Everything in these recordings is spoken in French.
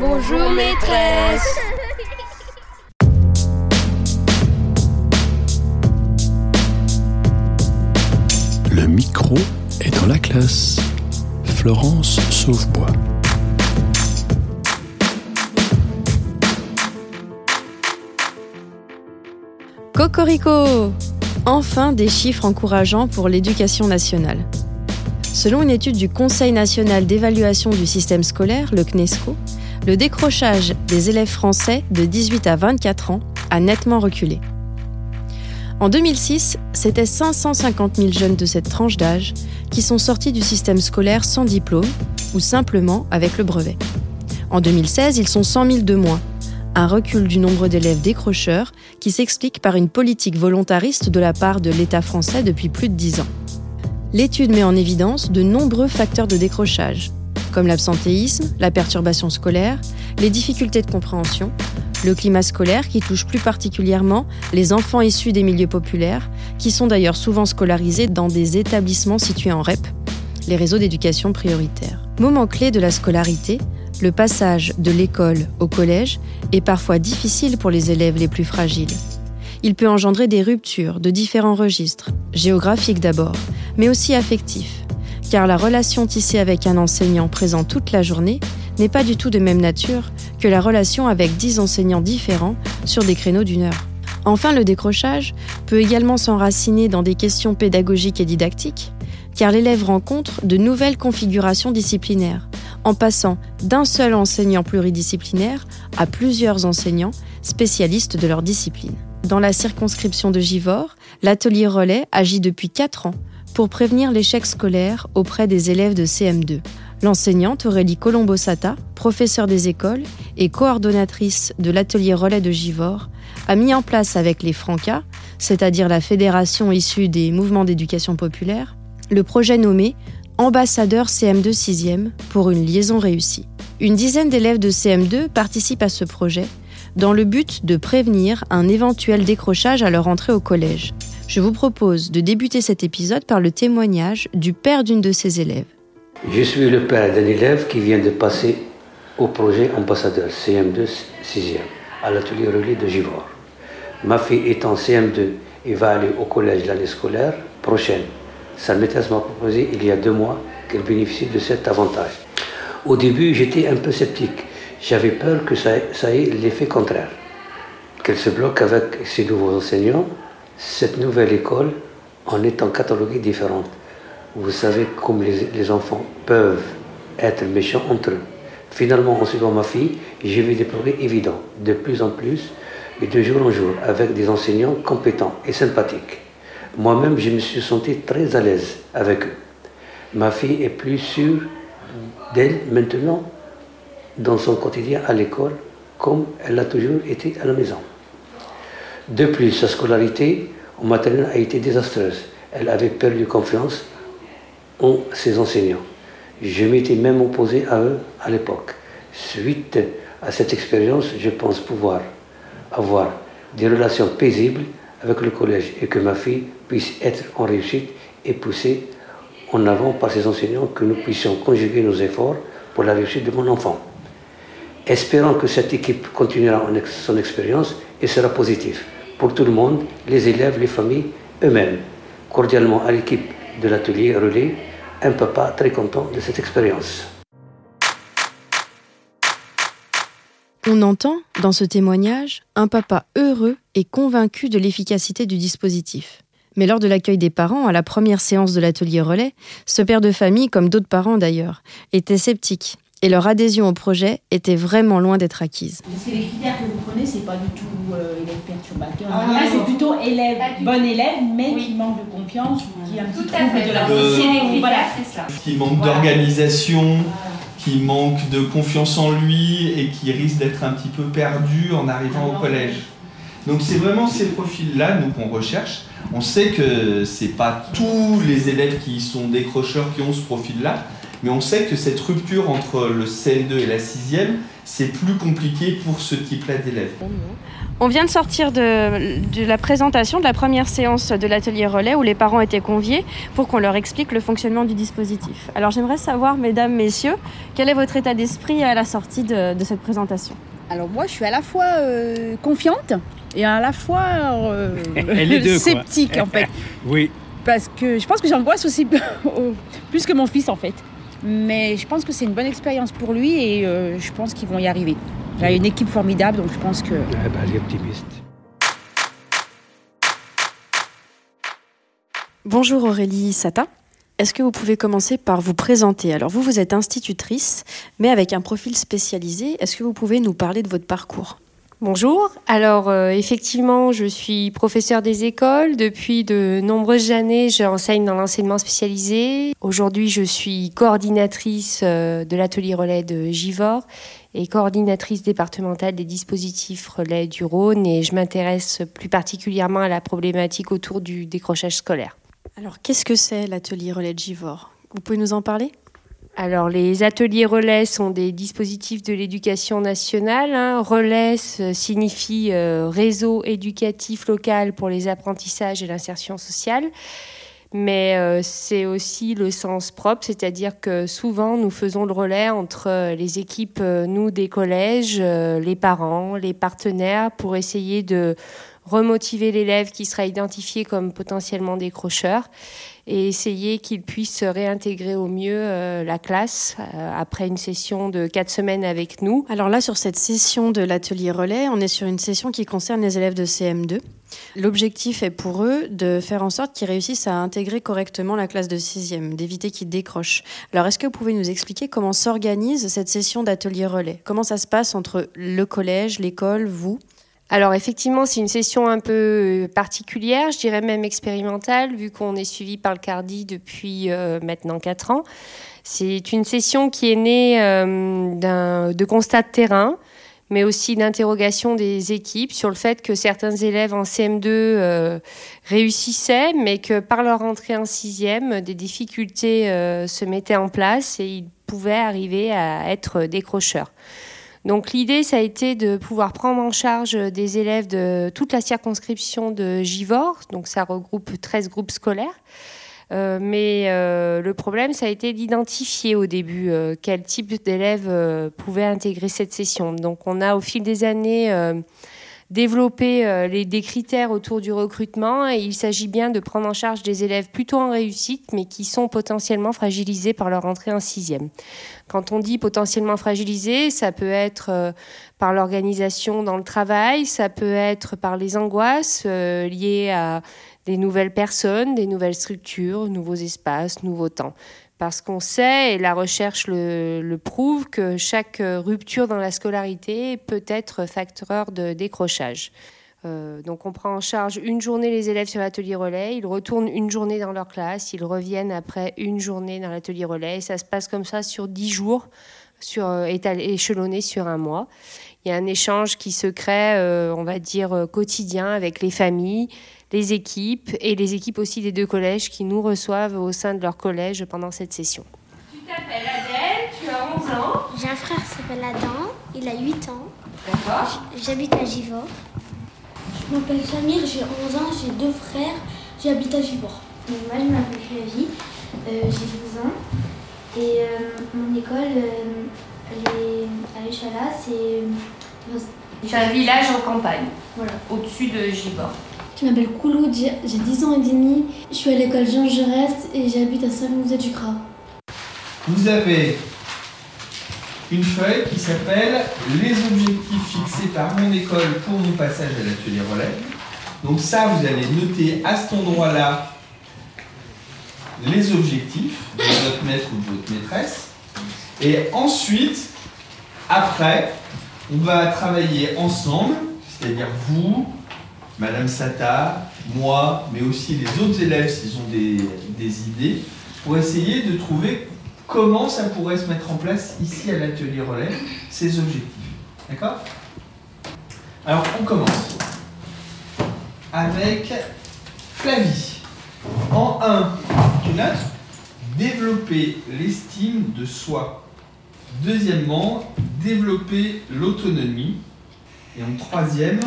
Bonjour maîtresse. Le micro est dans la classe. Florence Sauvebois. Cocorico Enfin des chiffres encourageants pour l'éducation nationale. Selon une étude du Conseil national d'évaluation du système scolaire, le CNESCO, le décrochage des élèves français de 18 à 24 ans a nettement reculé. En 2006, c'était 550 000 jeunes de cette tranche d'âge qui sont sortis du système scolaire sans diplôme ou simplement avec le brevet. En 2016, ils sont 100 000 de moins, un recul du nombre d'élèves décrocheurs qui s'explique par une politique volontariste de la part de l'État français depuis plus de 10 ans. L'étude met en évidence de nombreux facteurs de décrochage, comme l'absentéisme, la perturbation scolaire, les difficultés de compréhension, le climat scolaire qui touche plus particulièrement les enfants issus des milieux populaires, qui sont d'ailleurs souvent scolarisés dans des établissements situés en REP, les réseaux d'éducation prioritaire. Moment clé de la scolarité, le passage de l'école au collège est parfois difficile pour les élèves les plus fragiles. Il peut engendrer des ruptures de différents registres, géographiques d'abord, mais aussi affectifs, car la relation tissée avec un enseignant présent toute la journée n'est pas du tout de même nature que la relation avec dix enseignants différents sur des créneaux d'une heure. Enfin, le décrochage peut également s'enraciner dans des questions pédagogiques et didactiques, car l'élève rencontre de nouvelles configurations disciplinaires, en passant d'un seul enseignant pluridisciplinaire à plusieurs enseignants spécialistes de leur discipline. Dans la circonscription de Givors, l'atelier relais agit depuis 4 ans pour prévenir l'échec scolaire auprès des élèves de CM2. L'enseignante Aurélie Colombo-Sata, professeure des écoles et coordonnatrice de l'atelier relais de Givors, a mis en place avec les Francas, c'est-à-dire la fédération issue des mouvements d'éducation populaire, le projet nommé Ambassadeur CM2 6e pour une liaison réussie. Une dizaine d'élèves de CM2 participent à ce projet dans le but de prévenir un éventuel décrochage à leur entrée au collège. Je vous propose de débuter cet épisode par le témoignage du père d'une de ces élèves. Je suis le père d'un élève qui vient de passer au projet ambassadeur CM2 6e à l'atelier relais de Givor. Ma fille est en CM2 et va aller au collège l'année scolaire prochaine. Sa maîtresse m'a proposé il y a deux mois qu'elle bénéficie de cet avantage. Au début, j'étais un peu sceptique. J'avais peur que ça ait l'effet contraire, qu'elle se bloque avec ses nouveaux enseignants cette nouvelle école en étant cataloguée différente. Vous savez comme les, enfants peuvent être méchants entre eux. Finalement, en suivant ma fille, j'ai vu des progrès évidents, de plus en plus et de jour en jour, avec des enseignants compétents et sympathiques. Moi-même, je me suis senti très à l'aise avec eux. Ma fille est plus sûre d'elle maintenant dans son quotidien à l'école, comme elle a toujours été à la maison. De plus, sa scolarité au maternelle a été désastreuse. Elle avait perdu confiance en ses enseignants. Je m'étais même opposé à eux à l'époque. Suite à cette expérience, je pense pouvoir avoir des relations paisibles avec le collège et que ma fille puisse être en réussite et poussée en avant par ses enseignants, que nous puissions conjuguer nos efforts pour la réussite de mon enfant. Espérons que cette équipe continuera son expérience et sera positive pour tout le monde, les élèves, les familles, eux-mêmes. Cordialement à l'équipe de l'atelier Relais, un papa très content de cette expérience. On entend, dans ce témoignage, un papa heureux et convaincu de l'efficacité du dispositif. Mais lors de l'accueil des parents à la première séance de l'atelier relais, ce père de famille, comme d'autres parents d'ailleurs, était sceptique et leur adhésion au projet était vraiment loin d'être acquise. Parce que les critères que vous prenez, c'est pas du tout euh, élève perturbateur. Ah, c'est plutôt élève, bon élève, mais qui manque de confiance, qui a un petit trouble de la de... Voilà, c'est ça. Qui manque d'organisation, qui manque de confiance en lui et qui risque d'être un petit peu perdu en arrivant au collège. Donc c'est vraiment ces profils-là, nous, qu'on recherche. On sait que c'est pas tous les élèves qui sont décrocheurs qui ont ce profil-là, Mais on sait que cette rupture entre le CM2 et la 6e, c'est plus compliqué pour ce type-là d'élèves. On vient de sortir de, la présentation de la première séance de l'atelier relais où les parents étaient conviés pour qu'on leur explique le fonctionnement du dispositif. Alors j'aimerais savoir, mesdames, messieurs, quel est votre état d'esprit à la sortie de, cette présentation? Alors moi, je suis à la fois euh, confiante et à la fois euh, sceptique en fait. oui. Parce que je pense que j'angoisse aussi plus que mon fils en fait. Mais je pense que c'est une bonne expérience pour lui et euh, je pense qu'ils vont y arriver. Il a une équipe formidable, donc je pense que. Ah bah, elle est optimiste. Bonjour Aurélie Sata. Est-ce que vous pouvez commencer par vous présenter? Alors vous, vous êtes institutrice, mais avec un profil spécialisé. Est-ce que vous pouvez nous parler de votre parcours? Bonjour. Alors euh, effectivement, je suis professeur des écoles. Depuis de nombreuses années, j'enseigne dans l'enseignement spécialisé. Aujourd'hui, je suis coordinatrice euh, de l'atelier relais de Givor et coordinatrice départementale des dispositifs relais du Rhône et je m'intéresse plus particulièrement à la problématique autour du décrochage scolaire. Alors, qu'est-ce que c'est l'atelier relais de Givor Vous pouvez nous en parler? Alors, les ateliers relais sont des dispositifs de l'éducation nationale. Hein. Relais signifie euh, réseau éducatif local pour les apprentissages et l'insertion sociale. Mais euh, c'est aussi le sens propre, c'est-à-dire que souvent nous faisons le relais entre les équipes, euh, nous des collèges, les parents, les partenaires, pour essayer de remotiver l'élève qui sera identifié comme potentiellement décrocheur et essayer qu'il puisse réintégrer au mieux euh, la classe euh, après une session de quatre semaines avec nous. Alors là, sur cette session de l'atelier relais, on est sur une session qui concerne les élèves de CM2. L'objectif est pour eux de faire en sorte qu'ils réussissent à intégrer correctement la classe de 6e, d'éviter qu'ils décrochent. Alors est-ce que vous pouvez nous expliquer comment s'organise cette session d'atelier relais? Comment ça se passe entre le collège, l'école, vous? Alors effectivement, c'est une session un peu euh, particulière, je dirais même expérimentale, vu qu'on est suivi par le CARDI depuis euh, maintenant 4 ans. C'est une session qui est née euh, de constats de terrain, mais aussi d'interrogation des équipes sur le fait que certains élèves en CM2 réussissaient, mais que par leur entrée en sixième, des difficultés se mettaient en place et ils pouvaient arriver à être décrocheurs. Donc l'idée, ça a été de pouvoir prendre en charge des élèves de toute la circonscription de Givor, donc ça regroupe 13 groupes scolaires. Euh, mais euh, le problème, ça a été d'identifier au début euh, quel type d'élèves pouvaient intégrer cette session. Donc on a au fil des années développer euh, des critères autour du recrutement et il s'agit bien de prendre en charge des élèves plutôt en réussite mais qui sont potentiellement fragilisés par leur entrée en sixième. Quand on dit potentiellement fragilisés, ça peut être euh, par l'organisation dans le travail, ça peut être par les angoisses euh, liées à des nouvelles personnes, des nouvelles structures, nouveaux espaces, nouveaux temps parce qu'on sait, et la recherche le, prouve, que chaque rupture dans la scolarité peut être facteur de décrochage. Euh, donc on prend en charge une journée les élèves sur l'atelier relais, ils retournent une journée dans leur classe, ils reviennent après une journée dans l'atelier relais, et ça se passe comme ça sur dix jours, sur, euh, échelonné sur un mois. Il y a un échange qui se crée, euh, on va dire, quotidien avec les familles, les équipes et les équipes aussi des deux collèges qui nous reçoivent au sein de leur collège pendant cette session. Tu t'appelles Adèle, tu as 11 ans. J'ai un frère qui s'appelle Adam, il a 8 ans. D'accord. J'habite à Givor. Je m'appelle Samir, j'ai 11 ans, j'ai deux frères, j'habite à Givor. moi je m'appelle Flavie, euh, j'ai 12 ans. Et euh, mon école, euh, à Échala, c'est. C'est un village en campagne, voilà. au-dessus de Givor. Je m'appelle Koulou, j'ai 10 ans et demi. Je suis à l'école Jean Jaurès et j'habite à Saint-Musée du Gras. Vous avez une feuille qui s'appelle Les objectifs fixés par mon école pour mon passage à l'atelier relais. Donc ça, vous allez noter à cet endroit-là les objectifs de votre maître ou de votre maîtresse. Et ensuite, après, on va travailler ensemble, c'est-à-dire vous, Madame Sata, moi, mais aussi les autres élèves s'ils ont des, idées, pour essayer de trouver comment ça pourrait se mettre en place ici à l'atelier relais, ces objectifs. D'accord? Alors on commence avec Flavie. En 1, tu notes développer l'estime de soi. Deuxièmement, développer l'autonomie. Et en troisième,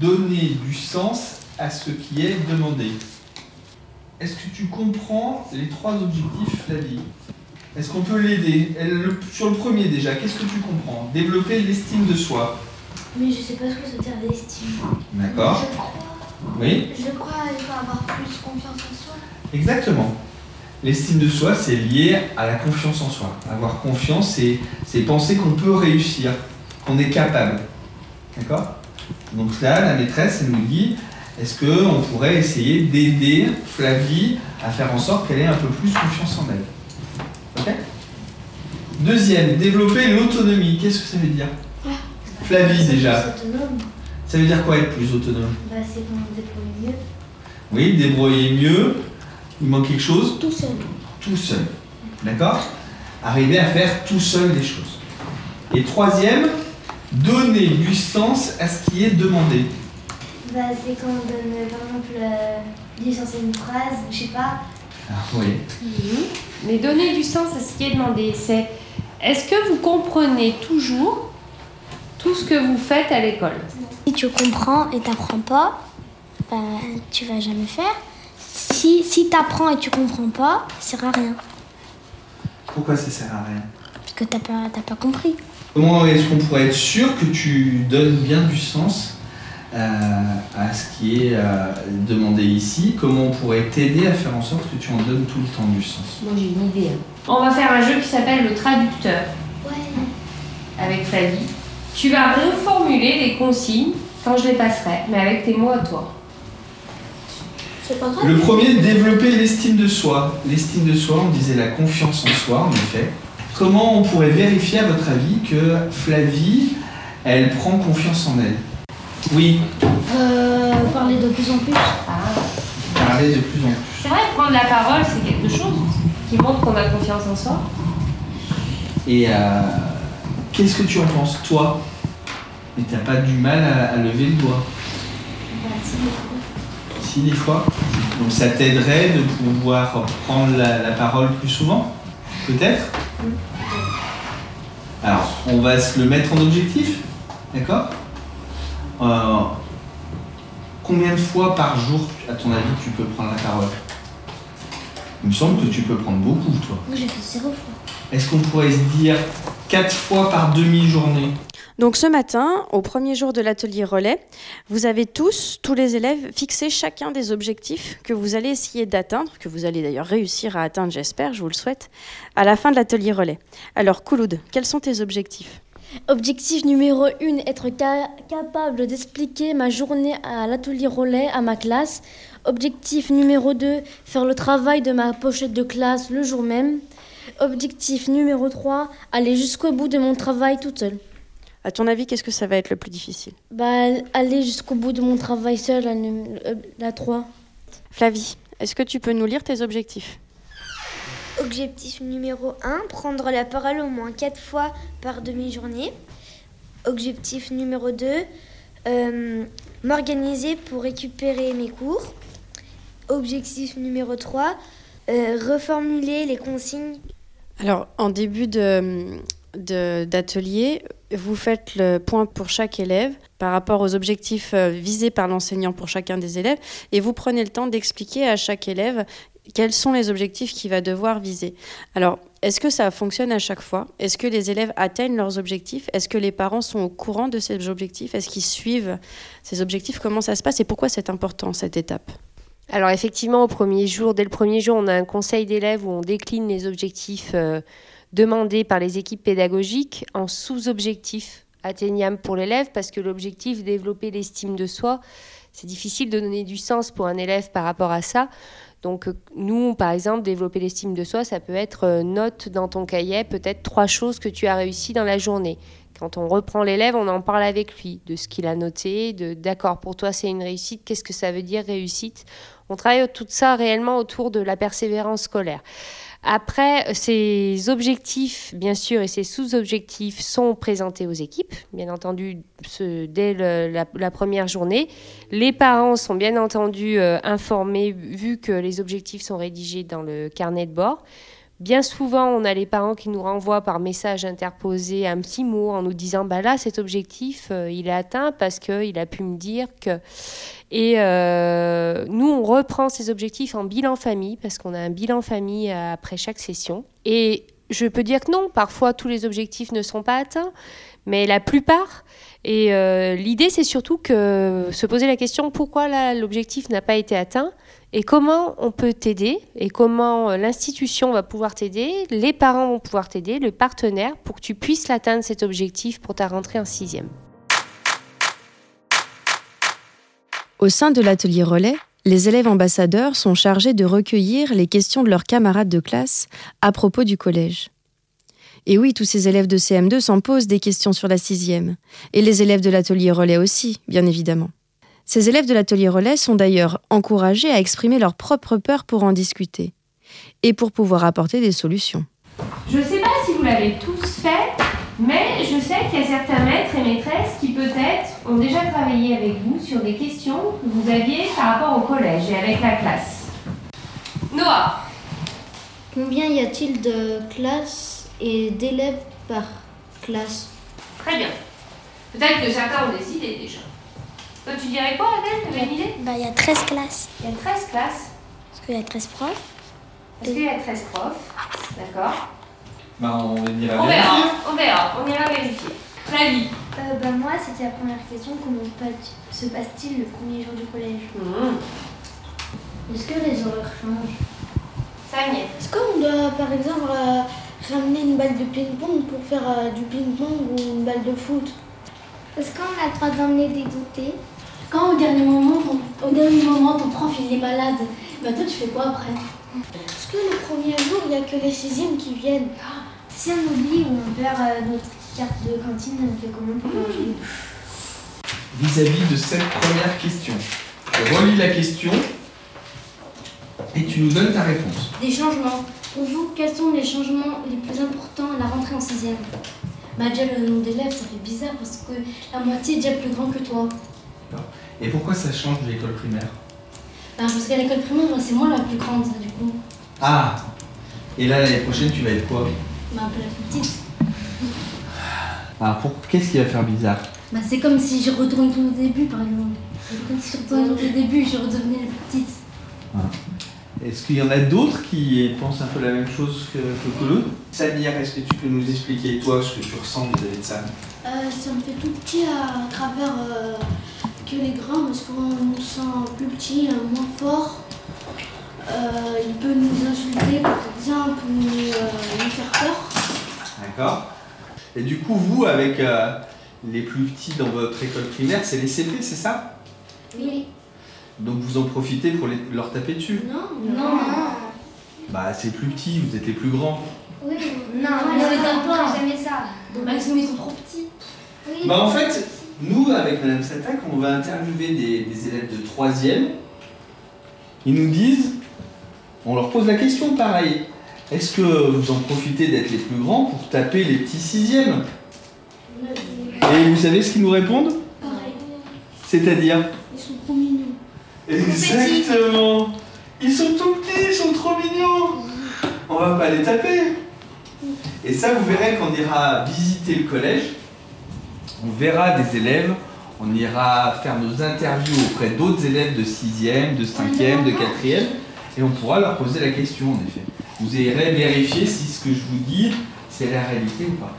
donner du sens à ce qui est demandé. Est-ce que tu comprends les trois objectifs, Flavie Est-ce qu'on peut l'aider? Sur le premier déjà, qu'est-ce que tu comprends? Développer l'estime de soi. Mais je sais pas ce que ça veut dire l'estime. D'accord. Je crois. Oui Je crois qu'il faut avoir plus confiance en soi. Exactement. L'estime de soi, c'est lié à la confiance en soi. Avoir confiance, c'est penser qu'on peut réussir, qu'on est capable. D'accord? Donc là, la maîtresse, elle nous dit, est-ce qu'on pourrait essayer d'aider Flavie à faire en sorte qu'elle ait un peu plus confiance en elle? Ok? Deuxième, développer l'autonomie. Qu'est-ce que ça veut dire? Flavie déjà. Ça veut dire quoi être plus autonome? Bah, C'est qu'on débrouille mieux. Oui, débrouiller mieux. Il manque quelque chose Tout seul. Tout seul. D'accord Arriver à faire tout seul les choses. Et troisième, donner du sens à ce qui est demandé. Bah, c'est quand on donne, par exemple, euh, licencier une phrase, je sais pas. Ah, oui. Mhm. Mais donner du sens à ce qui est demandé, c'est est-ce que vous comprenez toujours tout ce que vous faites à l'école? Si tu comprends et t'apprends pas, bah, tu vas jamais faire. Si, si t'apprends et tu comprends pas, ça sert à rien. Pourquoi ça sert à rien? Parce que t'as pas, t'as pas compris. Comment est-ce qu'on pourrait être sûr que tu donnes bien du sens euh, à ce qui est euh, demandé ici? Comment on pourrait t'aider à faire en sorte que tu en donnes tout le temps du sens? Moi j'ai une idée. hein. On va faire un jeu qui s'appelle le traducteur Ouais. avec Flavie. Tu vas reformuler les consignes quand je les passerai, mais avec tes mots à toi. Le premier, développer l'estime de soi. L'estime de soi, on disait la confiance en soi, en effet. Comment on pourrait vérifier, à votre avis, que Flavie, elle prend confiance en elle? Oui, Euh, parler de plus en plus. parler de plus en plus. C'est vrai, prendre la parole, c'est quelque chose qui montre qu'on a confiance en soi. Et euh, qu'est-ce que tu en penses, toi? Et t'as pas du mal à, à lever le doigt? Bah, si, des fois. Donc ça t'aiderait de pouvoir prendre la, la parole plus souvent Peut-être? Alors, on va se le mettre en objectif, d'accord? Euh, Combien de fois par jour, à ton avis, tu peux prendre la parole? Il me semble que tu peux prendre beaucoup, toi. Moi, j'ai fait zéro fois. Est-ce qu'on pourrait se dire 4 fois par demi-journée? Donc ce matin, au premier jour de l'atelier relais, vous avez tous, tous les élèves, fixé chacun des objectifs que vous allez essayer d'atteindre, que vous allez d'ailleurs réussir à atteindre, j'espère, je vous le souhaite, à la fin de l'atelier relais. Alors Kouloud, quels sont tes objectifs? Objectif numéro 1, être ca- capable d'expliquer ma journée à l'atelier relais à ma classe. Objectif numéro 2, faire le travail de ma pochette de classe le jour même. Objectif numéro 3, aller jusqu'au bout de mon travail toute seule. À ton avis, qu'est-ce que ça va être le plus difficile Bah, aller jusqu'au bout de mon travail seule, la, euh, la 3. Flavie, est-ce que tu peux nous lire tes objectifs? Objectif numéro 1, prendre la parole au moins 4 fois par demi-journée. Objectif numéro 2, euh, m'organiser pour récupérer mes cours. Objectif numéro 3, euh, reformuler les consignes. Alors, en début de- d'atelier, vous faites le point pour chaque élève par rapport aux objectifs euh, visés par l'enseignant pour chacun des élèves et vous prenez le temps d'expliquer à chaque élève quels sont les objectifs qu'il va devoir viser. Alors, est-ce que ça fonctionne à chaque fois? Est-ce que les élèves atteignent leurs objectifs? Est-ce que les parents sont au courant de ces objectifs? Est-ce qu'ils suivent ces objectifs? Comment ça se passe et pourquoi c'est important cette étape? Alors effectivement, au premier jour, dès le premier jour, on a un conseil d'élèves où on décline les objectifs euh, demandés par les équipes pédagogiques en sous-objectifs atteignables pour l'élève parce que l'objectif, développer l'estime de soi, c'est difficile de donner du sens pour un élève par rapport à ça. Donc euh, nous, par exemple, développer l'estime de soi, ça peut être euh, note dans ton cahier, peut-être trois choses que tu as réussi dans la journée. Quand on reprend l'élève, on en parle avec lui de ce qu'il a noté, de d'accord, pour toi c'est une réussite, qu'est-ce que ça veut dire réussite? On travaille tout ça réellement autour de la persévérance scolaire. Après, ces objectifs, bien sûr, et ces sous-objectifs sont présentés aux équipes, bien entendu, dès la, première journée. Les parents sont bien entendu euh, informés, vu que les objectifs sont rédigés dans le carnet de bord. Bien souvent, on a les parents qui nous renvoient par message interposé un petit mot en nous disant bah là, cet objectif, euh, il est atteint parce qu'il a pu me dire que. Et euh, nous, on reprend ces objectifs en bilan famille parce qu'on a un bilan famille après chaque session. Et je peux dire que non, parfois tous les objectifs ne sont pas atteints, mais la plupart. Et euh, l'idée, c'est surtout que se poser la question pourquoi l'objectif n'a pas été atteint et comment on peut t'aider et comment euh, l'institution va pouvoir t'aider, les parents vont pouvoir t'aider, le partenaire, pour que tu puisses l'atteindre cet objectif pour ta rentrée en sixième. Au sein de l'atelier relais, les élèves ambassadeurs sont chargés de recueillir les questions de leurs camarades de classe à propos du collège. Et oui, tous ces élèves de CM2 s'en posent des questions sur la sixième, et les élèves de l'atelier relais aussi, bien évidemment. Ces élèves de l'atelier relais sont d'ailleurs encouragés à exprimer leurs propres peurs pour en discuter et pour pouvoir apporter des solutions. Je ne sais pas si vous l'avez tous fait, mais je sais qu'il y a certains maîtres et maîtresses qui peut-être ont déjà travaillé avec vous sur des questions que vous aviez par rapport au collège et avec la classe. Noah Combien y a-t-il de classes et d'élèves par classe? Très bien. Peut-être que certains ont des idées déjà. Toi, tu dirais quoi, Adèle? Tu avais une idée? Bah, il y a 13 classes. Il y a 13 classes. Parce qu'il y a 13 profs. Est-ce qu'il y a 13 profs D'accord. Bah, on ira vérifier. On verra, on verra, on ira vérifier. Flavie euh, bah, Moi, c'était la première question. Comment se passe-t-il le premier jour du collège? Mmh. Est-ce que les horaires changent? Ça y est. Est-ce qu'on doit, par exemple, euh, ramener une balle de ping-pong pour faire euh, du ping-pong ou une balle de foot? Est-ce qu'on a le droit d'emmener des goûters? Quand au dernier moment, ton, au dernier moment, ton prof il est malade, bah toi tu fais quoi après? Est-ce que le premier jour, il n'y a que les sixièmes qui viennent? Si on oublie ou on perd euh, notre carte de cantine, on fait comment pour manger Vis-à-vis de cette première question, je relis la question et tu nous donnes ta réponse. Des changements. Pour vous, quels sont les changements les plus importants à la rentrée en sixième? Bah déjà le nom d'élèves, ça fait bizarre parce que la moitié est déjà plus grand que toi. Et pourquoi ça change de l'école primaire? Bah, Parce qu'à l'école primaire, c'est moi la plus grande du coup. Ah Et là l'année prochaine tu vas être quoi? Bah un peu la plus petite. Ah pour... qu'est-ce qui va faire bizarre Bah c'est comme si je retourne au début par exemple. C'est comme si je retournais au début, je redevenais la plus petite. Ah. Est-ce qu'il y en a d'autres qui pensent un peu la même chose que, que, l'autre Samir, est-ce que tu peux nous expliquer, toi, ce que tu ressens vis-à-vis de ça? Euh, Ça me fait tout petit à travers euh, que les grands, parce qu'on nous sent plus petit, euh, moins fort. Il peut nous insulter, par exemple, nous, nous faire peur. D'accord. Et du coup, vous, avec les plus petits dans votre école primaire, c'est les CP, c'est ça? Oui. Donc vous en profitez pour leur taper dessus? Non, non. Bah c'est plus petit, vous êtes les plus grands. Oui, non, mais c'est pas jamais ça. Donc ils sont trop petits. bah en fait, nous avec Madame Satak, on va interviewer des, élèves de 3 Ils nous disent, on leur pose la question pareil. Est-ce que vous en profitez d'être les plus grands pour taper les petits sixièmes? Et vous savez ce qu'ils nous répondent? C'est-à-dire? Ils sont trop mignons. Exactement. Ils sont tout petits, ils sont trop mignons. On va pas les taper. Et ça, vous verrez qu'on ira visiter le collège. On verra des élèves. On ira faire nos interviews auprès d'autres élèves de 6e, de 5e, de 4e. Et on pourra leur poser la question, en effet. Vous irez vérifier si ce que je vous dis, c'est la réalité ou pas.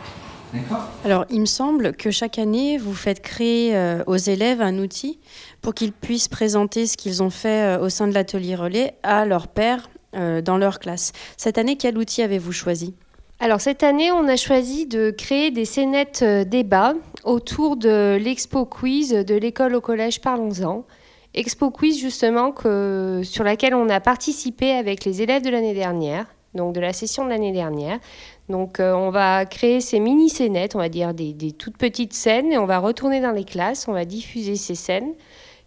Alors, il me semble que chaque année, vous faites créer euh, aux élèves un outil pour qu'ils puissent présenter ce qu'ils ont fait euh, au sein de l'atelier relais à leur père euh, dans leur classe. Cette année, quel outil avez-vous choisi? Alors cette année, on a choisi de créer des scénettes débats autour de l'expo quiz de l'école au collège Parlons-en. Expo quiz justement que, sur laquelle on a participé avec les élèves de l'année dernière, donc de la session de l'année dernière. Donc euh, on va créer ces mini scénettes, on va dire des, toutes petites scènes, et on va retourner dans les classes, on va diffuser ces scènes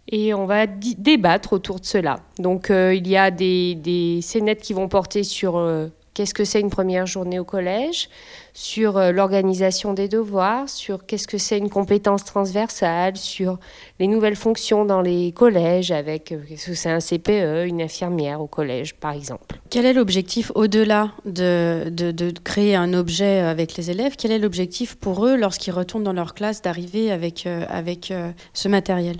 et on va débattre autour de cela. Donc euh, il y a des, des, scénettes qui vont porter sur euh, qu'est-ce que c'est une première journée au collège, sur euh, l'organisation des devoirs, sur qu'est-ce que c'est une compétence transversale, sur les nouvelles fonctions dans les collèges, avec euh, qu'est-ce que c'est un CPE, une infirmière au collège, par exemple. Quel est l'objectif au-delà de, de, créer un objet avec les élèves? Quel est l'objectif pour eux, lorsqu'ils retournent dans leur classe, d'arriver avec, euh, avec ce matériel?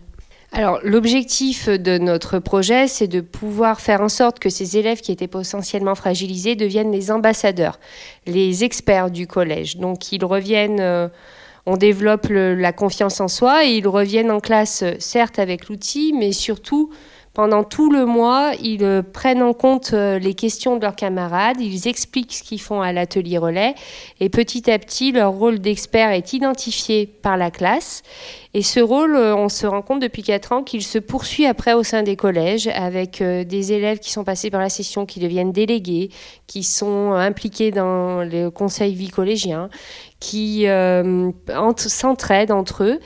Alors, l'objectif de notre projet, c'est de pouvoir faire en sorte que ces élèves qui étaient potentiellement fragilisés deviennent les ambassadeurs, les experts du collège. Donc, ils reviennent, euh, on développe la confiance en soi et ils reviennent en classe, certes avec l'outil, mais surtout pendant tout le mois, ils euh, prennent en compte euh, les questions de leurs camarades, ils expliquent ce qu'ils font à l'atelier relais et petit à petit, leur rôle d'expert est identifié par la classe. Et ce rôle, euh, on se rend compte depuis 4 ans qu'il se poursuit après au sein des collèges avec des élèves qui sont passés par la session, qui deviennent délégués, qui sont impliqués dans le conseil vie collégien, qui s'entraident entre eux.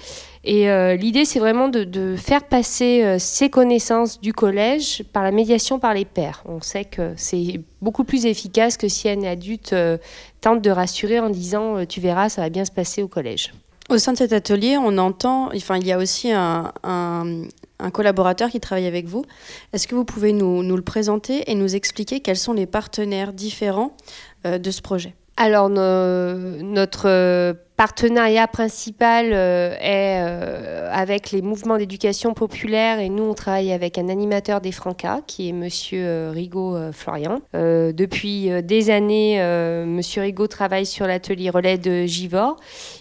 Et euh, l'idée, c'est vraiment de, faire passer euh, ces connaissances du collège par la médiation par les pairs. On sait que c'est beaucoup plus efficace que si un adulte euh, tente de rassurer en disant Tu verras, ça va bien se passer au collège. Au sein de cet atelier, on entend, enfin, il y a aussi un, collaborateur qui travaille avec vous. Est-ce que vous pouvez nous, nous, le présenter et nous expliquer quels sont les partenaires différents de ce projet? Alors, notre partenariat principal euh, est euh, avec les mouvements d'éducation populaire et nous on travaille avec un animateur des Francas qui est Monsieur euh, Rigaud Florian. depuis des années, Monsieur Rigaud travaille sur l'atelier relais de Givor.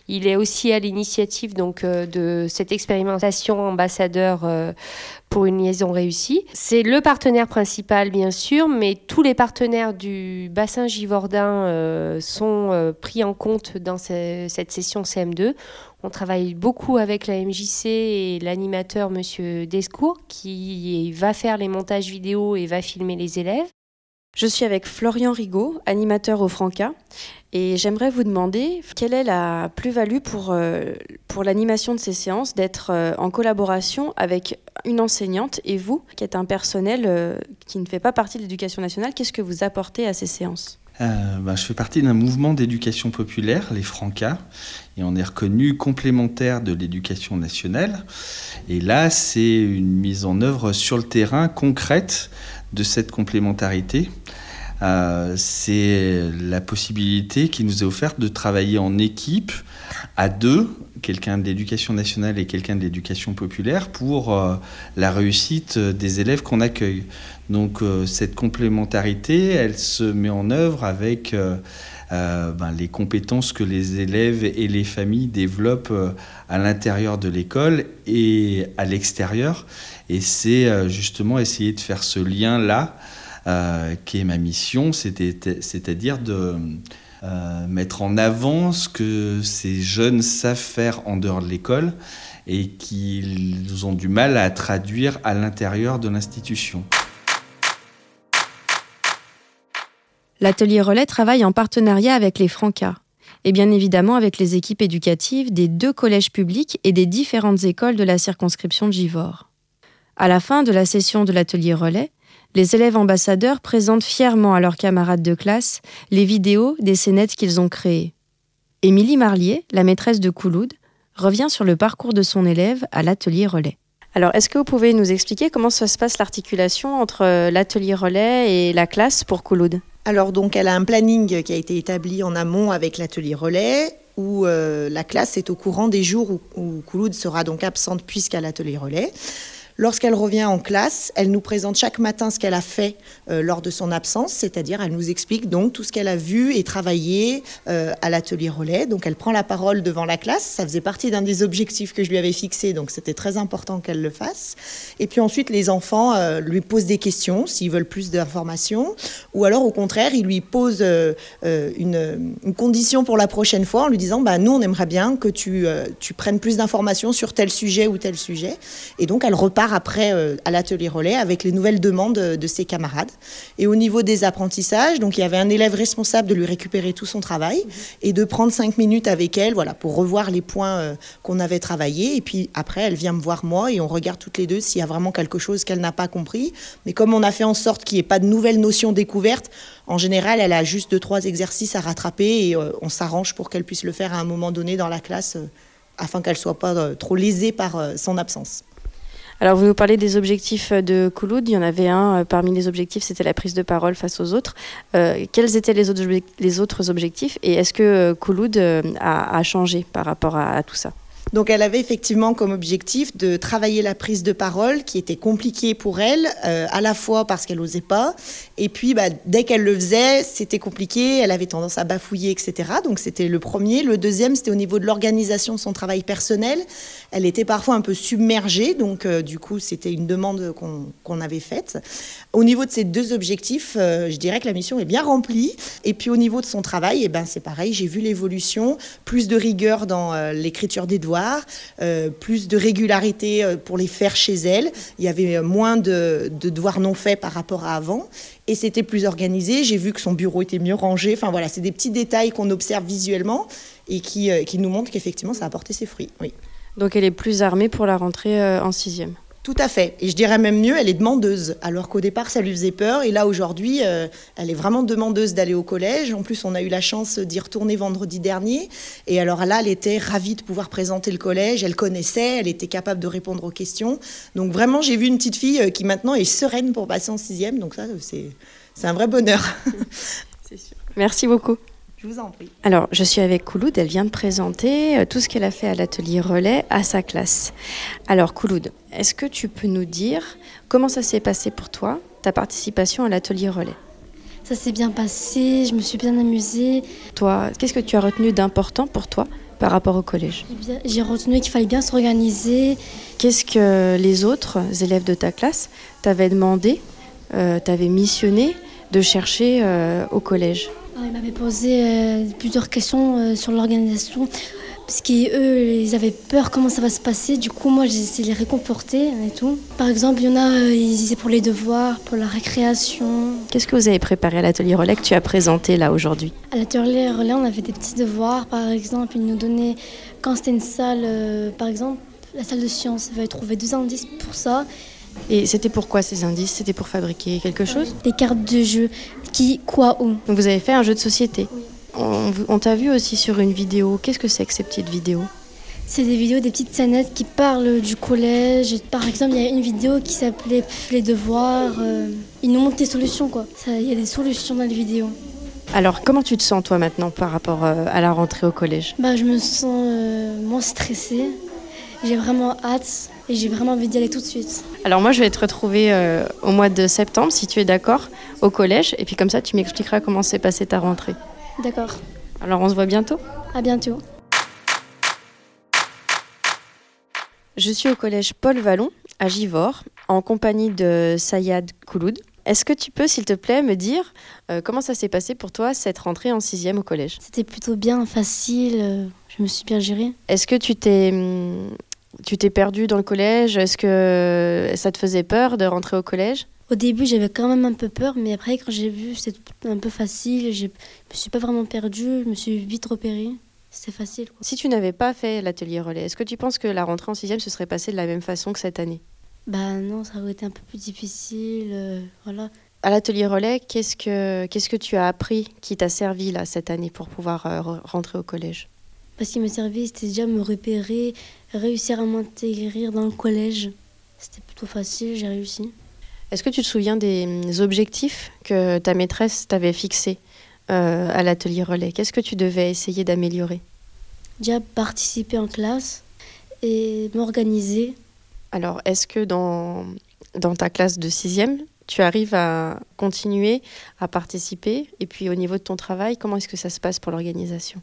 Il est aussi à l'initiative donc de cette expérimentation ambassadeur pour une liaison réussie. C'est le partenaire principal, bien sûr, mais tous les partenaires du bassin Givordin euh, sont pris en compte dans cette session CM2. On travaille beaucoup avec la MJC et l'animateur Monsieur Descours qui va faire les montages vidéo et va filmer les élèves. Je suis avec Florian Rigaud, animateur au Franca, et j'aimerais vous demander quelle est la plus-value pour, euh, pour l'animation de ces séances d'être euh, en collaboration avec une enseignante et vous, qui êtes un personnel euh, qui ne fait pas partie de l'éducation nationale, qu'est-ce que vous apportez à ces séances? Bah, je fais partie d'un mouvement d'éducation populaire, les Francas, et on est reconnu complémentaire de l'éducation nationale. Et là, c'est une mise en œuvre sur le terrain concrète de cette complémentarité. Euh, c'est la possibilité qui nous est offerte de travailler en équipe à deux, quelqu'un de l'éducation nationale et quelqu'un de l'éducation populaire, pour euh, la réussite des élèves qu'on accueille. Donc euh, cette complémentarité, elle se met en œuvre avec ben, les compétences que les élèves et les familles développent à l'intérieur de l'école et à l'extérieur. Et c'est justement essayer de faire ce lien-là euh, qui est ma mission, c'est-à-dire de euh, mettre en avant ce que ces jeunes savent faire en dehors de l'école et qu'ils ont du mal à traduire à l'intérieur de l'institution. L'atelier relais travaille en partenariat avec les Francas et bien évidemment avec les équipes éducatives des deux collèges publics et des différentes écoles de la circonscription de Givors. À la fin de la session de l'atelier relais, les élèves ambassadeurs présentent fièrement à leurs camarades de classe les vidéos des scénettes qu'ils ont créées. Émilie Marlier, la maîtresse de Couloud, revient sur le parcours de son élève à l'atelier relais. Alors, est-ce que vous pouvez nous expliquer comment ça se passe l'articulation entre euh, l'atelier relais et la classe pour Couloud Alors, donc, elle a un planning qui a été établi en amont avec l'atelier relais où euh, la classe est au courant des jours où, où Couloud sera donc absente puisqu'à l'atelier relais. Lorsqu'elle revient en classe, elle nous présente chaque matin ce qu'elle a fait euh, lors de son absence, c'est-à-dire elle nous explique donc tout ce qu'elle a vu et travaillé euh, à l'atelier relais. Donc elle prend la parole devant la classe, ça faisait partie d'un des objectifs que je lui avais fixés, donc c'était très important qu'elle le fasse. Et puis ensuite, les enfants euh, lui posent des questions s'ils veulent plus d'informations, ou alors au contraire, ils lui posent une, condition pour la prochaine fois en lui disant bah, Nous, on aimerait bien que tu, tu prennes plus d'informations sur tel sujet ou tel sujet. Et donc elle repart part après à l'atelier relais avec les nouvelles demandes de ses camarades. Et au niveau des apprentissages, donc il y avait un élève responsable de lui récupérer tout son travail et de prendre cinq minutes avec elle, voilà, pour revoir les points qu'on avait travaillés. Et puis après, elle vient me voir moi et on regarde toutes les deux s'il y a vraiment quelque chose qu'elle n'a pas compris. Mais comme on a fait en sorte qu'il n'y ait pas de nouvelles notions découvertes, en général, elle a juste deux, trois exercices à rattraper et euh, on s'arrange pour qu'elle puisse le faire à un moment donné dans la classe euh, afin qu'elle ne soit pas euh, trop lésée par son absence. Alors, vous nous parlez des objectifs de Kouloud. Il y en avait un parmi les objectifs, c'était la prise de parole face aux autres. quels étaient les autres, les autres objectifs et est-ce que Kouloud a, changé par rapport à tout ça? Donc elle avait effectivement comme objectif de travailler la prise de parole qui était compliquée pour elle, euh, à la fois parce qu'elle n'osait pas, et puis bah, dès qu'elle le faisait, c'était compliqué, elle avait tendance à bafouiller, etc. Donc c'était le premier. Le deuxième, c'était au niveau de l'organisation de son travail personnel. Elle était parfois un peu submergée, donc euh, du coup c'était une demande qu'on avait faite. Au niveau de ces deux objectifs, euh, je dirais que la mission est bien remplie. Et puis au niveau de son travail, eh ben, c'est pareil, j'ai vu l'évolution, plus de rigueur dans l'écriture des devoirs euh, plus de régularité euh, pour les faire chez elle. Il y avait moins de, devoirs non faits par rapport à avant. Et c'était plus organisé. J'ai vu que son bureau était mieux rangé. Enfin voilà, c'est des petits détails qu'on observe visuellement et qui, euh, qui nous montrent qu'effectivement, ça a apporté ses fruits. Oui. Donc elle est plus armée pour la rentrée en sixième. Tout à fait. Et je dirais même mieux, elle est demandeuse. Alors qu'au départ, ça lui faisait peur. Et là, aujourd'hui, euh, elle est vraiment demandeuse d'aller au collège. En plus, on a eu la chance d'y retourner vendredi dernier. Et alors là, elle était ravie de pouvoir présenter le collège. Elle connaissait, elle était capable de répondre aux questions. Donc vraiment, j'ai vu une petite fille euh, qui maintenant est sereine pour passer en sixième. Donc ça, c'est un vrai bonheur. Merci beaucoup. Je vous en prie. Alors, je suis avec Kouloud. Elle vient de présenter euh, tout ce qu'elle a fait à l'atelier relais à sa classe. Alors, Kouloud, est-ce que tu peux nous dire comment ça s'est passé pour toi, ta participation à l'atelier relais? Ça s'est bien passé, je me suis bien amusée. Toi, qu'est-ce que tu as retenu d'important pour toi par rapport au collège? J'ai retenu qu'il fallait bien s'organiser. Qu'est-ce que les autres élèves de ta classe t'avaient demandé, euh, t'avaient missionné de chercher euh, au collège? Ils m'avaient posé euh, plusieurs questions euh, sur l'organisation, parce qu'eux, ils avaient peur comment ça va se passer. Du coup, moi, j'ai essayé de les réconforter et tout. Par exemple, il y en a, euh, ils disaient pour les devoirs, pour la récréation. Qu'est-ce que vous avez préparé à l'atelier relais que tu as présenté là aujourd'hui? À l'atelier relais, on avait des petits devoirs. Par exemple, ils nous donnaient, quand c'était une salle, par exemple, la salle de sciences, il fallait trouver deux indices pour ça. Et c'était pourquoi ces indices? C'était pour fabriquer quelque chose? Des cartes de jeu. Qui, quoi, où. Donc vous avez fait un jeu de société. On, t'a vu aussi sur une vidéo. Qu'est-ce que c'est que ces petites vidéos? C'est des vidéos, des petites scénettes qui parlent du collège. Par exemple, il y a une vidéo qui s'appelait Les devoirs. Euh, ils nous montrent des solutions, quoi. Il y a des solutions dans les vidéos. Alors, comment tu te sens, toi, maintenant, par rapport euh, à la rentrée au collège? Bah, Je me sens euh, moins stressée. J'ai vraiment hâte et j'ai vraiment envie d'y aller tout de suite. Alors moi, je vais te retrouver euh, au mois de septembre, si tu es d'accord, au collège. Et puis comme ça, tu m'expliqueras comment s'est passée ta rentrée. D'accord. Alors on se voit bientôt À bientôt. Je suis au collège Paul Vallon, à Givors, en compagnie de Sayad Kouloud. Est-ce que tu peux, s'il te plaît, me dire euh, comment ça s'est passé pour toi, cette rentrée en sixième au collège? C'était plutôt bien, facile. Euh, je me suis bien gérée. Est-ce que tu t'es hum, tu t'es perdu dans le collège Est-ce que ça te faisait peur de rentrer au collège? Au début, j'avais quand même un peu peur, mais après, quand j'ai vu c'était un peu facile, je me suis pas vraiment perdue, je me suis vite repérée. C'était facile. Si tu n'avais pas fait l'atelier relais, est-ce que tu penses que la rentrée en sixième se serait passée de la même façon que cette année? Bah non, ça aurait été un peu plus difficile. Euh, voilà. À l'atelier relais, qu'est-ce que, qu'est-ce que tu as appris qui t'a servi là cette année pour pouvoir euh, rentrer au collège? Parce qu'il m'a servi, c'était déjà me repérer, réussir à m'intégrer dans le collège. C'était plutôt facile, j'ai réussi. Est-ce que tu te souviens des objectifs que ta maîtresse t'avait fixés euh, à l'atelier relais? Qu'est-ce que tu devais essayer d'améliorer? Déjà participer en classe et m'organiser. Alors, est-ce que dans, dans ta classe de sixième, tu arrives à continuer à participer? Et puis au niveau de ton travail, comment est-ce que ça se passe pour l'organisation?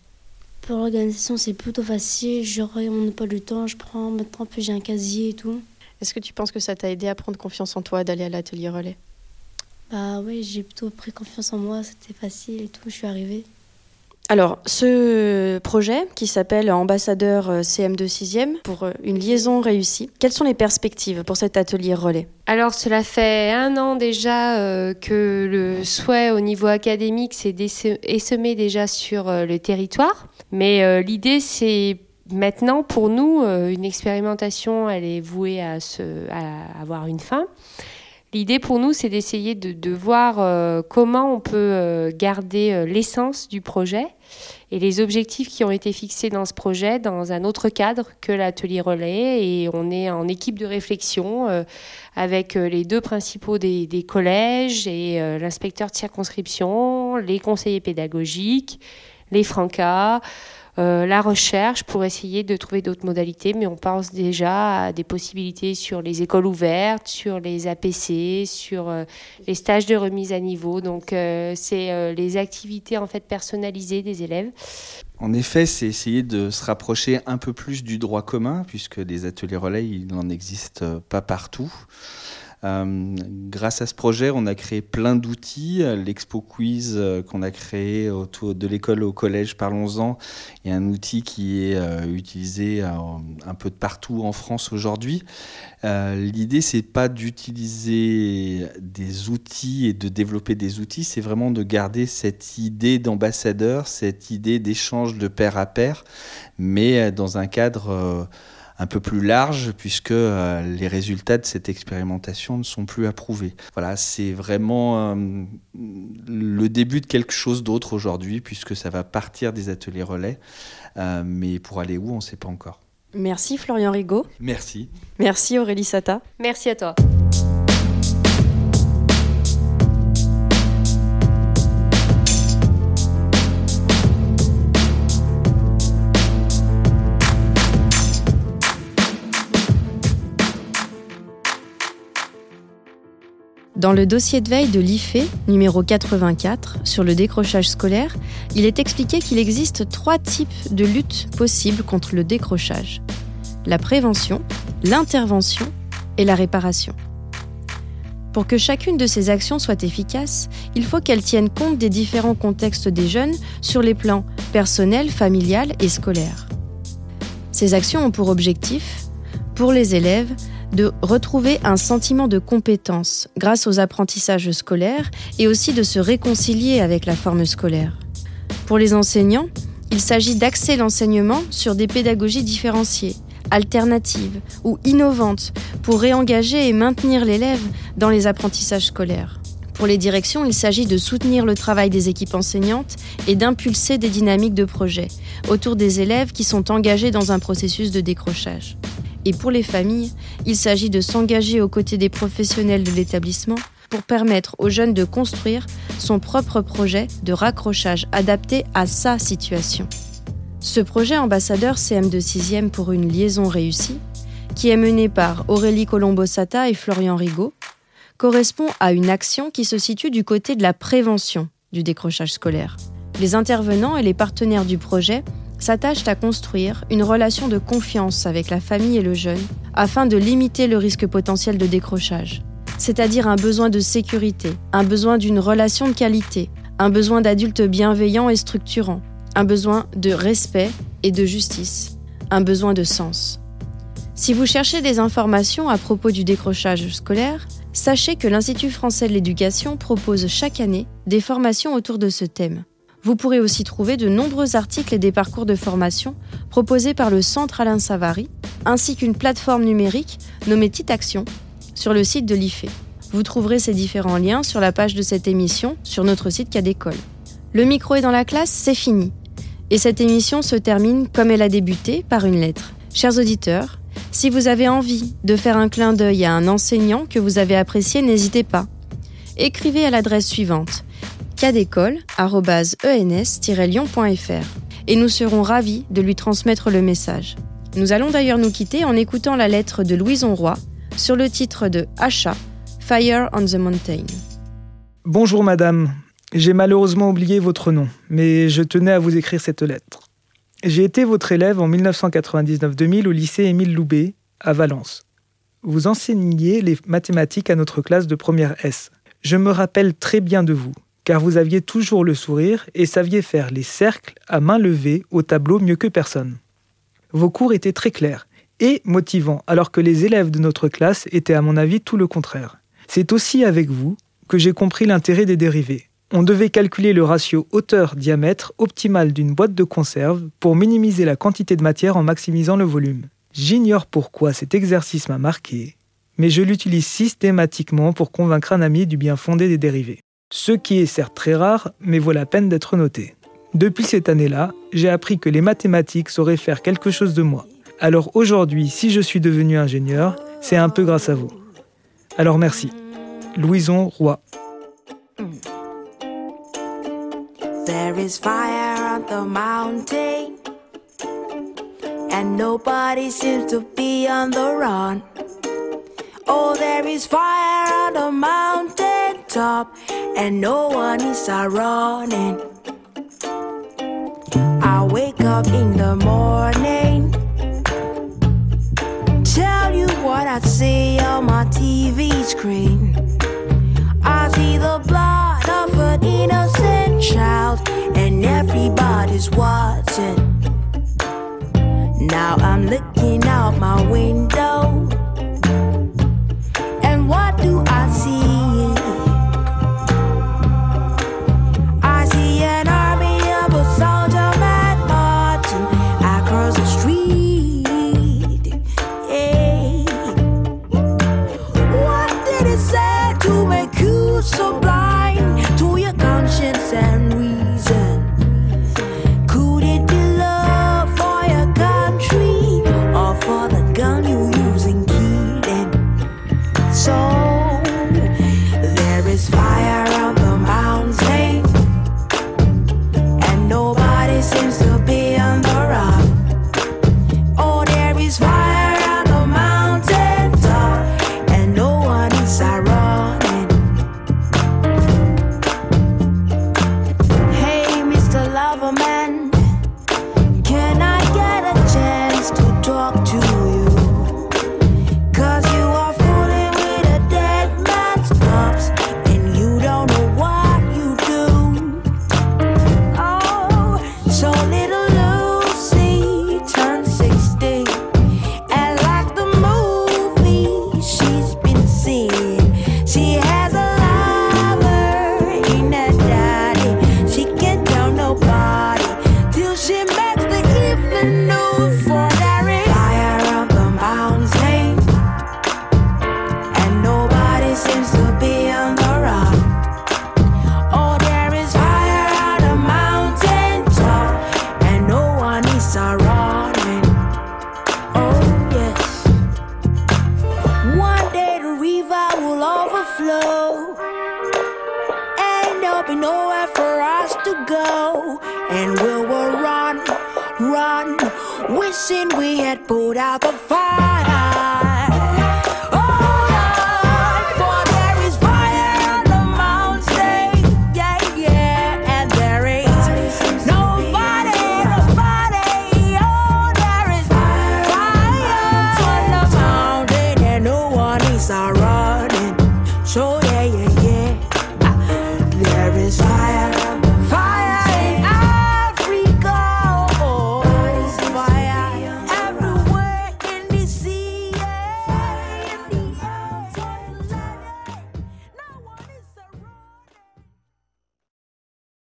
Pour l'organisation, c'est plutôt facile. J'aurai mon pas du temps, je prends maintenant, puis j'ai un casier et tout. Est-ce que tu penses que ça t'a aidé à prendre confiance en toi, d'aller à l'atelier relais? Bah oui, j'ai plutôt pris confiance en moi, c'était facile et tout, je suis arrivée. Alors, ce projet qui s'appelle Ambassadeur euh, CM2 6e pour euh, une liaison réussie, quelles sont les perspectives pour cet atelier relais? Alors, cela fait un an déjà euh, que le souhait au niveau académique s'est essemé déjà sur le territoire. Mais l'idée, c'est maintenant pour nous, une expérimentation, elle est vouée à avoir une fin. L'idée pour nous, c'est d'essayer de, voir euh, comment on peut euh, garder euh, l'essence du projet et les objectifs qui ont été fixés dans ce projet dans un autre cadre que l'atelier relais. Et on est en équipe de réflexion avec les deux principaux des, des collèges et l'inspecteur de circonscription, les conseillers pédagogiques, les francas. Euh, la recherche pour essayer de trouver d'autres modalités, mais on pense déjà à des possibilités sur les écoles ouvertes, sur les APC, sur euh, les stages de remise à niveau. Donc euh, c'est les activités en fait personnalisées des élèves. En effet, c'est essayer de se rapprocher un peu plus du droit commun, puisque des ateliers relais, il n'en existe pas partout. Euh, grâce à ce projet, on a créé plein d'outils. L'expo quiz euh, qu'on a créé autour de l'école au collège, parlons-en, est un outil qui est euh, utilisé un peu de partout en France aujourd'hui. L'idée, c'est pas d'utiliser des outils et de développer des outils, c'est vraiment de garder cette idée d'ambassadeur, cette idée d'échange de pair à pair, mais dans un cadre un peu plus large puisque euh, les résultats de cette expérimentation ne sont plus approuvés. Voilà, c'est vraiment euh, le début de quelque chose d'autre aujourd'hui puisque ça va partir des ateliers relais, euh, mais pour aller où, on ne sait pas encore. Merci Florian Rigaud. Merci. Merci Aurélie Sata. Merci à toi. Dans le dossier de veille de l'IFE, numéro 84, sur le décrochage scolaire, il est expliqué qu'il existe trois types de luttes possibles contre le décrochage. La prévention, l'intervention et la réparation. Pour que chacune de ces actions soit efficace, il faut qu'elle tienne compte des différents contextes des jeunes sur les plans personnel, familial et scolaire. Ces actions ont pour objectif, pour les élèves, de retrouver un sentiment de compétence grâce aux apprentissages scolaires et aussi de se réconcilier avec la forme scolaire. Pour les enseignants, il s'agit d'axer l'enseignement sur des pédagogies différenciées, alternatives ou innovantes pour réengager et maintenir l'élève dans les apprentissages scolaires. Pour les directions, il s'agit de soutenir le travail des équipes enseignantes et d'impulser des dynamiques de projet autour des élèves qui sont engagés dans un processus de décrochage. Et pour les familles, il s'agit de s'engager aux côtés des professionnels de l'établissement pour permettre aux jeunes de construire son propre projet de raccrochage adapté à sa situation. Ce projet ambassadeur CM2 6e pour une liaison réussie, qui est mené par Aurélie Colombo-Sata et Florian Rigaud, correspond à une action qui se situe du côté de la prévention du décrochage scolaire. Les intervenants et les partenaires du projet s'attachent à construire une relation de confiance avec la famille et le jeune afin de limiter le risque potentiel de décrochage, c'est-à-dire un besoin de sécurité, un besoin d'une relation de qualité, un besoin d'adultes bienveillants et structurants, un besoin de respect et de justice, un besoin de sens. Si vous cherchez des informations à propos du décrochage scolaire, sachez que l'Institut français de l'éducation propose chaque année des formations autour de ce thème. Vous pourrez aussi trouver de nombreux articles et des parcours de formation proposés par le Centre Alain Savary, ainsi qu'une plateforme numérique nommée Action sur le site de l'IFE. Vous trouverez ces différents liens sur la page de cette émission sur notre site Cadécole. Le micro est dans la classe, c'est fini. Et cette émission se termine comme elle a débuté par une lettre. Chers auditeurs, si vous avez envie de faire un clin d'œil à un enseignant que vous avez apprécié, n'hésitez pas. Écrivez à l'adresse suivante cadécole.ens-lyon.fr et nous serons ravis de lui transmettre le message. Nous allons d'ailleurs nous quitter en écoutant la lettre de Louison Roy sur le titre de Achat, Fire on the Mountain. Bonjour madame, j'ai malheureusement oublié votre nom, mais je tenais à vous écrire cette lettre. J'ai été votre élève en 1999-2000 au lycée Émile Loubet, à Valence. Vous enseigniez les mathématiques à notre classe de première S. Je me rappelle très bien de vous. Car vous aviez toujours le sourire et saviez faire les cercles à main levée au tableau mieux que personne. Vos cours étaient très clairs et motivants, alors que les élèves de notre classe étaient à mon avis tout le contraire. C'est aussi avec vous que j'ai compris l'intérêt des dérivés. On devait calculer le ratio hauteur-diamètre optimal d'une boîte de conserve pour minimiser la quantité de matière en maximisant le volume. J'ignore pourquoi cet exercice m'a marqué, mais je l'utilise systématiquement pour convaincre un ami du bien fondé des dérivés. Ce qui est certes très rare, mais vaut la peine d'être noté. Depuis cette année-là, j'ai appris que les mathématiques sauraient faire quelque chose de moi. Alors aujourd'hui, si je suis devenu ingénieur, c'est un peu grâce à vous. Alors merci. Louison Roy. There is fire on the mountain, and nobody seems to be on the run. Oh, there is fire on the mountain top, and no one is running. I wake up in the morning, tell you what I see on my TV screen. I see the blood of an innocent child, and everybody's watching. Now I'm looking out my window.